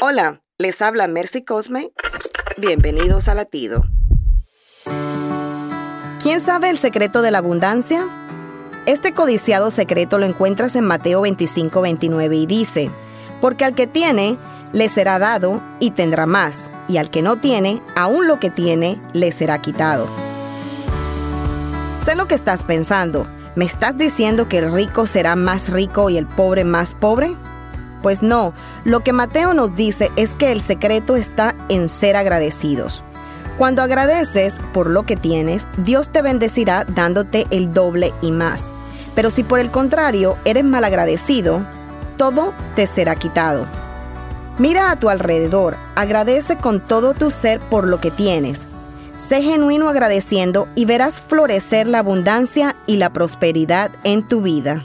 Hola, les habla Mercy Cosme. Bienvenidos a Latido. ¿Quién sabe el secreto de la abundancia? Este codiciado secreto lo encuentras en Mateo 25, 29 y dice, porque al que tiene, le será dado y tendrá más, y al que no tiene, aún lo que tiene, le será quitado. Sé lo que estás pensando. ¿Me estás diciendo que el rico será más rico y el pobre más pobre? Pues no, lo que Mateo nos dice es que el secreto está en ser agradecidos. Cuando agradeces por lo que tienes, Dios te bendecirá dándote el doble y más. Pero si por el contrario eres malagradecido, todo te será quitado. Mira a tu alrededor, agradece con todo tu ser por lo que tienes. Sé genuino agradeciendo y verás florecer la abundancia y la prosperidad en tu vida.